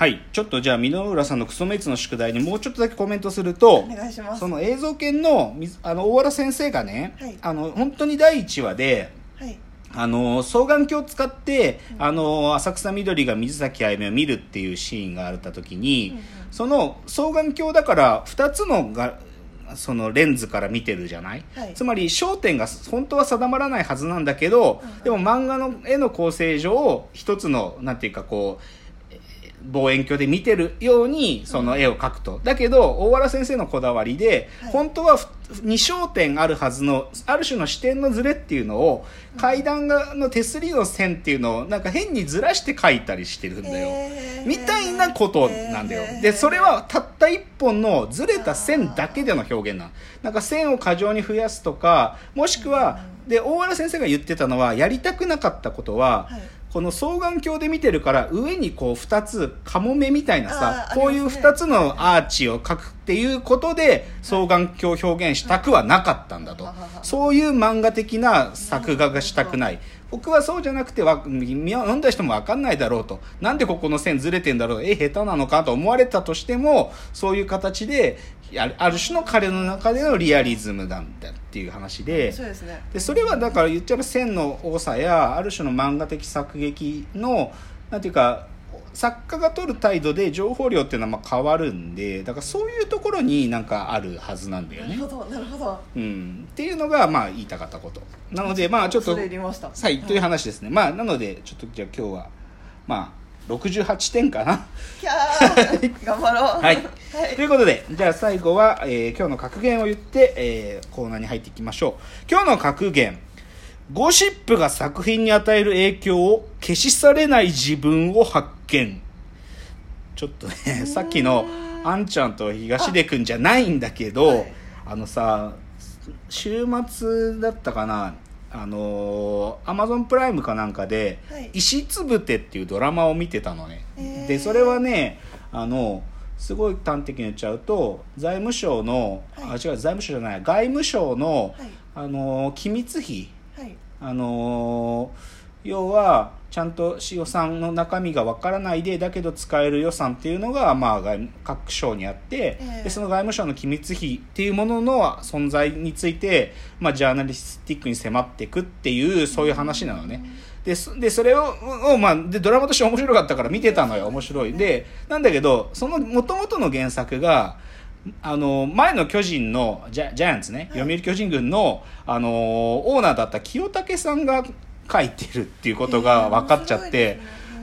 はい。ちょっとじゃあ箕浦さんのクソメイツの宿題にもうちょっとだけコメントするとお願いします。その映像研のみあの大原先生がね、はい。あの本当に第1話ではい。あの双眼鏡を使って、あの浅草みどりが水崎あゆみを見るっていうシーンがあった時に、うんうん。その双眼鏡だから2つのがそのレンズから見てるじゃない、はい。つまり焦点が本当は定まらないはずなんだけど、うん。うんでも漫画の絵の構成上一つのなんていうかこうえー望遠鏡で見てるようにその絵を描くと、だけど大原先生のこだわりで、はい。本当はふ二焦点あるはずのある種の視点のズレっていうのを階段がの手すりの線っていうのをなんか変にずらして描いたりしてるんだよ、へー。みたいなことなんだよ。へー。でそれはたった一本のずれた線だけでの表現なの。なんか線を過剰に増やすとかもしくはで大原先生が言ってたのはやりたくなかったことは、はいこの双眼鏡で見てるから上にこう2つカモメみたいなさあーこういうありますね。2つのアーチを描くっていうことで双眼鏡を表現したくはなかったんだと。そういう漫画的な作画がしたくない僕はそうじゃなくてわんだ人も分かんないだろうと。なんでここの線ずれてんだろう。え下手なのかと思われたとしてもそういう形であるある種の彼の中でのリアリズムなんだっていう話で。そうですね。でそれはだから言っちゃえば線の多さやある種の漫画的作劇のなんていうか作家が取る態度で情報量っていうのはまあ変わるんでだからそういうところになんかあるはずなんだよね。なる。ほどなるほど。うん、っていうのがまあ言いたかったこと。なのでまあちょっとはいという話ですね。まあなのでちょっとじゃあ今日はまあ68点かな。キャー 頑張ろう。はい、はい。ということでじゃあ最後は、えー今日の格言を言って、えーコーナーに入っていきましょう。今日の格言。ゴシップが作品に与える影響を消し去れない自分を発見ちょっとねさっきのあんちゃんと東出くんじゃないんだけどあ,、はい。のさ週末だったかなあのアマゾンプライムかなんかではい「石つぶて」っていうドラマを見てたのね、へー。でそれはねあのすごい端的に言っちゃうと財務省の、はい。あ違う財務省じゃない外務省の、はい。あの機密費。はい。あの要はちゃんと予算の中身がわからないでだけど使える予算っていうのが、まあ、各省にあって、ええ。でその外務省の機密費っていうものの存在について、まあ、ジャーナリスティックに迫っていくっていうそういう話なのね。でそでそれをを、まあ、でドラマとして面白かったから見てたのよ。面白い。でなんだけどその元々の原作があの前の巨人のジャジャイアンツね、はい。読売巨人軍のあのオーナーだった清武さんが書いてるっていうことが分かっちゃって、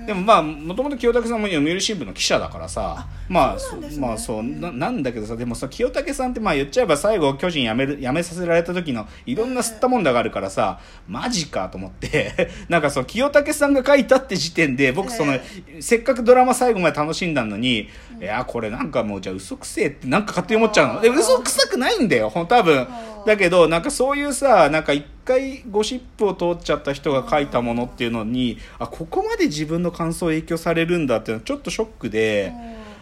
でもまあもともと清武さんも読売新聞の記者だからさまあそうね。まあそうななんだけどさでもさ清武さんってまあ言っちゃえば最後巨人辞める辞めさせられた時のいろんな吸ったもんだがあるからさマジかと思って なんかそう清武さんが書いたって時点で僕その、えせっかくドラマ最後まで楽しんだのに、いやこれなんかもうじゃあ嘘くせえってなんか勝手に思っちゃうの。で嘘くさくないんだよほん多分。だけどなんかそういうさなんか一回ゴシップを通っちゃった人が書いたものっていうのにあここまで自分の感想影響されるんだっていうのはちょっとショックで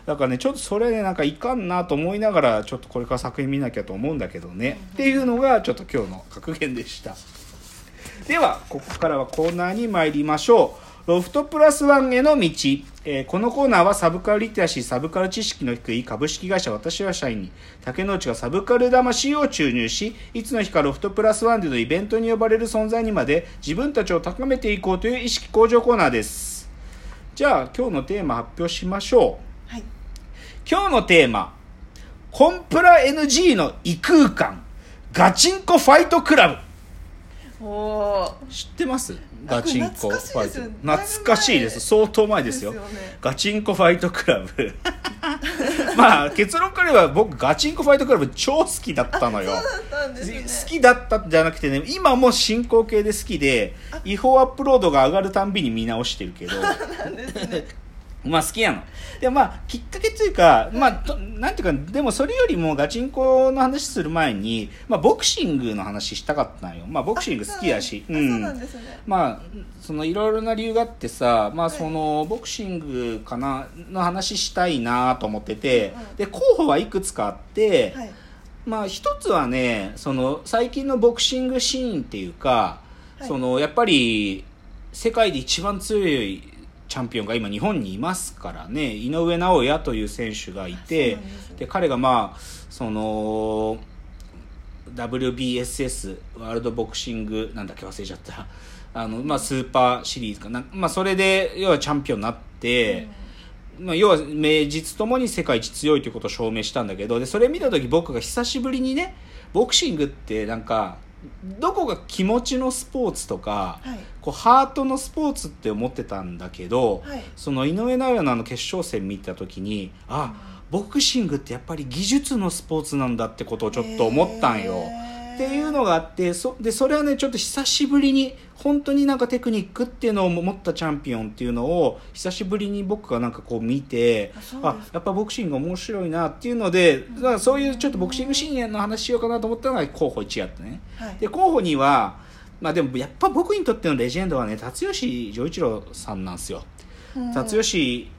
だからねちょっとそれねなんかいかんなと思いながらちょっとこれから作品見なきゃと思うんだけどねっていうのがちょっと今日の格言でした。ではここからはコーナーに参りましょうロフトプラスワンへの道、えーこのコーナーはサブカルリテラシーサブカル知識の低い株式会社私は社員に竹之内がサブカル魂を注入しいつの日かロフトプラスワンでのイベントに呼ばれる存在にまで自分たちを高めていこうという意識向上コーナーです。じゃあ今日のテーマ発表しましょう。はい。今日のテーマコンプラ NG の異空間ガチンコファイトクラブ知ってます？あガチンコファイト。懐かしいです。相当前ですよですよ。ねガチンコファイトクラブ。まあ結論から言えば僕ガチンコファイトクラブ超好きだったのよ。ね。好きだったんじゃなくてね今も進行形で好きで違法アップロードが上がるたんびに見直してるけど。なんですねまあ好きなの。でまあきっかけっていうか、まあとなんていうかでもそれよりもガチンコの話する前に、まあボクシングの話したかったんよ。まあボクシング好きだし、あそうなんですね。まあそのいろいろな理由があってさ、まあはいそのボクシングかなの話したいなと思ってて、うんうんで候補はいくつかあって、はい。まあ一つはねその最近のボクシングシーンっていうか、はい。そのやっぱり世界で一番強いチャンピオンが今日本にいますからね。井上尚弥という選手がいてですね。で彼がまあその WBSS ワールドボクシングなんだっけ忘れちゃった。あの、まあ、スーパーシリーズかな、まあ、それで要はチャンピオンになって、まあ、要は名実ともに世界一強いということを証明したんだけどでそれ見た時僕が久しぶりにねボクシングってなんかどこが気持ちのスポーツとか、はいこうハートのスポーツって思ってたんだけど、はい。その井上尚弥のあの決勝戦見た時にあボクシングってやっぱり技術のスポーツなんだってことをちょっと思ったんよ。っていうのがあってそでそれはねちょっと久しぶりに本当になんかテクニックっていうのを持ったチャンピオンっていうのを久しぶりに僕がなんかこう見てあやっぱボクシング面白いなっていうのでだからそういうちょっとボクシングシーンの話しようかなと思ったのが候補1やったね。はい。で候補にはまあでもやっぱ僕にとってのレジェンドはね辰吉丈一郎さんなんですよ。うん辰吉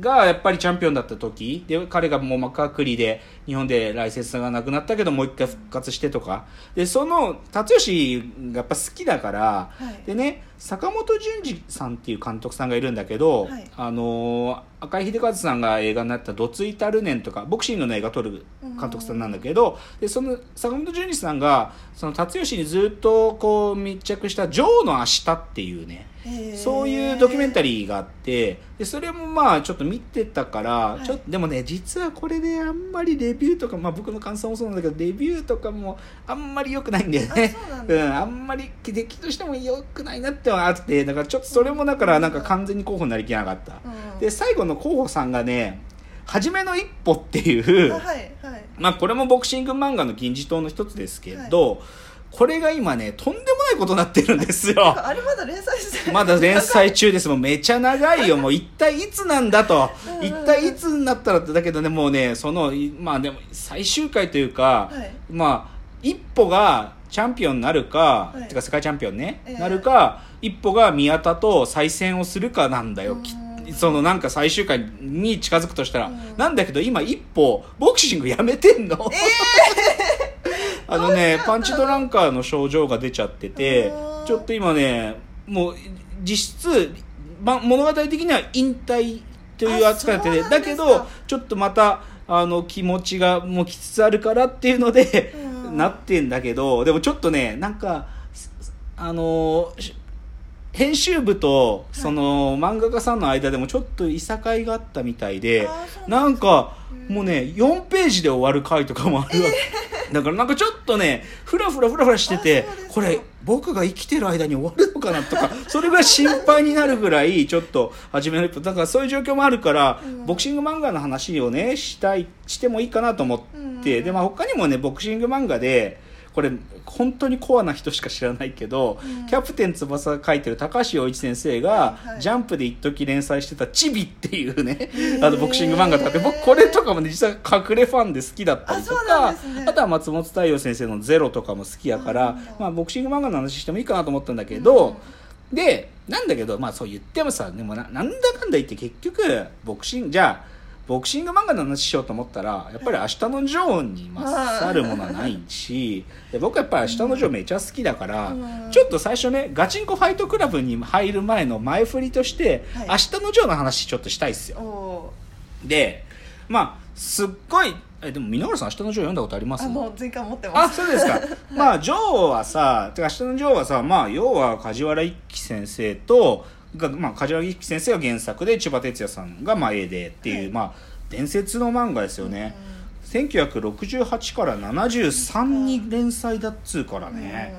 がやっぱりチャンピオンだった時で彼がもう幕くりで日本でライセンスがなくなったけどもう一回復活してとか。でその辰吉がやっぱ好きだから、はい。でね坂本淳二さんっていう監督さんがいるんだけど、はい。あのー赤井秀和さんが映画になった「どついたるねん」とかボクシングの映画撮る監督さんなんだけどでその坂本淳二さんがその辰吉にずっとこう密着した「ジョーの明日」っていうねそういうドキュメンタリーがあってでそれもまあちょっと見てたから、い。ちょでもね実はこれであんまりレビューとか、まあ、僕の感想もそうなんだけどレビューとかもあんまり良くないんだよね。あそうなんあんまり出来としても良くないなってのはあってだからちょっとそれもだからなんか完全に候補になりきらなかった、うん。で最後の候補さんがね「初めの一歩」っていうあはいはい。まあこれもボクシング漫画の金字塔の一つですけど、これが今ねとんでもないことになってるんですよ。あれまだ連載してるまだ連載中です。もうめちゃ長いよ。もう一体いつなんだと。うん。一体いつになったらって、だけどね、もうね、その、いまあでも最終回というか、はい。まあ、一歩がチャンピオンになるか、はい。てか世界チャンピオンね、ええ。なるか、一歩が宮田と再戦をするかなんだよ。きうん。そのなんか最終回に近づくとしたら、うん。なんだけど今一歩ボクシングやめてんの、あのねパンチドランカーの症状が出ちゃっててうんちょっと今ねもう実質、ま、物語的には引退という扱いであそうなんですか。だけどちょっとまたあの気持ちがもうきつつあるからっていうので、うん。なってんだけどでもちょっとねなんかすあのし編集部とその漫画家さんの間でもちょっといさかいがあったみたいで、ななんかもうね4ページで終わる回とかもあるわけ、だからなんかちょっとねフラフラフラフラしててこれ僕が生きてる間に終わるのかなとか それぐらい心配になるぐらいちょっと始める。だからそういう状況もあるから、うん。ボクシング漫画の話をねしたいしてもいいかなと思って、うん。でまあ他にもねボクシング漫画でこれ本当にコアな人しか知らないけど、うん。キャプテン翼が書いてる高橋陽一先生が、はいはい。ジャンプで一時連載してた「チビ」っていうねー。あのボクシング漫画とかって僕これとかもね実は隠れファンで好きだったりとかね。あとは松本太陽先生の「ゼロ」とかも好きやからうんまあ、ボクシング漫画の話してもいいかなと思ったんだけど、でなんだけどまあそう言ってもさでもななんだかんだ言って結局ボクシングじゃあボクシング漫画の話しようと思ったらやっぱり「明日のジョー」に勝るものはないしで僕はやっぱり「明日のジョー」めちゃ好きだから、うん。ちょっと最初ねガチンコファイトクラブに入る前の前振りとして「はい。明日のジョー」の話ちょっとしたいっすよ。おでまあすっごいえでも箕浦さん「明日のジョー」読んだことあります？ーあもう前回持ってます。あそうですか。まあジョーはさてか明日のジョーはさまあ要は梶原一騎先生とが、まあ、梶原一騎先生が原作で千葉哲也さんがまあ絵でっていう、はい。まあ伝説の漫画ですよね、1968から73に連載だっつうからね、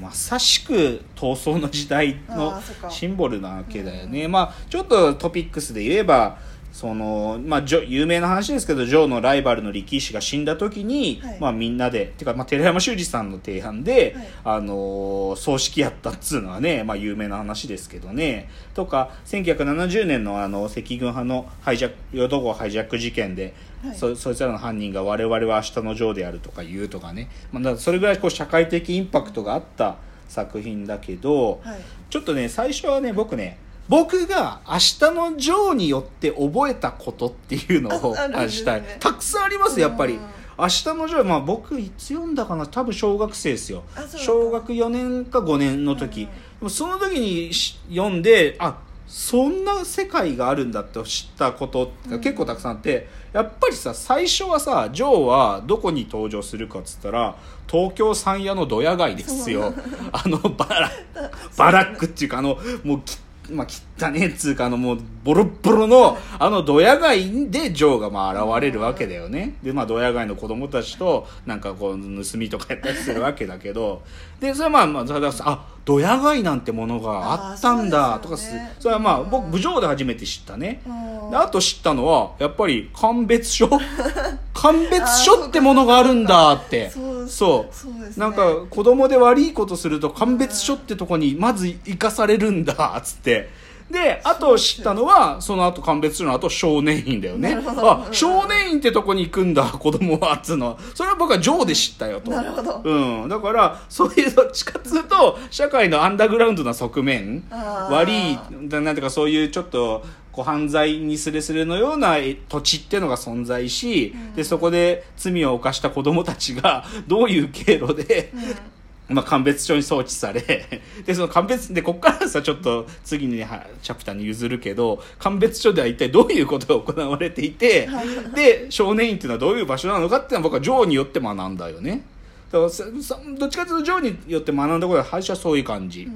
まさしく闘争の時代のシンボルなわけだよね、まあちょっとトピックスで言えばそのまあ、ジョ有名な話ですけどジョーのライバルの力士が死んだ時に、はい。まあ、みんなでてか、まあ、寺山修司さんの提案で、はい。あのー葬式やったっつうのはね、まあ、有名な話ですけどね。とか1970年のあの赤軍派のハイジャック淀号ハイジャック事件で、はい。そそいつらの犯人が我々は明日のジョーであるとか言うとかね、まあ、だそれぐらいこう社会的インパクトがあった作品だけど、はい。ちょっとね最初はね僕ね僕が明日のジョーによって覚えたことっていうのをしたいたくさんありますやっぱり。うん明日のジョーまあ僕いつ読んだかな？多分小学生ですよ。小学4年か5年の時、うん。でもその時にし読んであそんな世界があるんだって知ったことが結構たくさんあって、やっぱりさ最初はさジョーはどこに登場するかっつったら東京山谷のドヤ街ですよ。あのバラ バラックっていうかあのもうきまあ、汚ねえっつうかあのもうボロッボロのあのドヤ街でジョーがまあ現れるわけだよね。でまあドヤ街の子供たちとなんかこう盗みとかやったりするわけだけど。でそれはまあまああドヤ街なんてものがあったんだとかすね。それはまあうん僕部長で初めて知ったね。うん。であと知ったのはやっぱり鑑別書 鑑別書ってものがあるんだってそう。そうそうですね。なんか子供で悪いことすると鑑別書ってとこにまず生かされるんだっつって。であと知ったのはその後鑑別書の後少年院だよね。あ少年院ってとこに行くんだ子供はっつうの。はそれは僕はジョーで知ったよと。なるほど。うん、だからそういうどっちかっつうと社会のアンダーグラウンドな側面。悪いななんていうかそういうちょっとこう犯罪にすれすれのようなえ土地っていうのが存在し、でそこで罪を犯した子供たちが どういう経路で、まあ、鑑別所に送致され でその鑑別でこっからさちょっと次にはチャプターに譲るけど鑑別所では一体どういうことが行われていてで少年院っていうのはどういう場所なのかっていうのは僕はジョーによって学んだよね。だからどっちかというとジョーによって学んだことは最初はそういう感じ、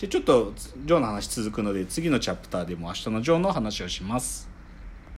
でちょっとジョーの話続くので次のチャプターでも明日のジョーの話をします。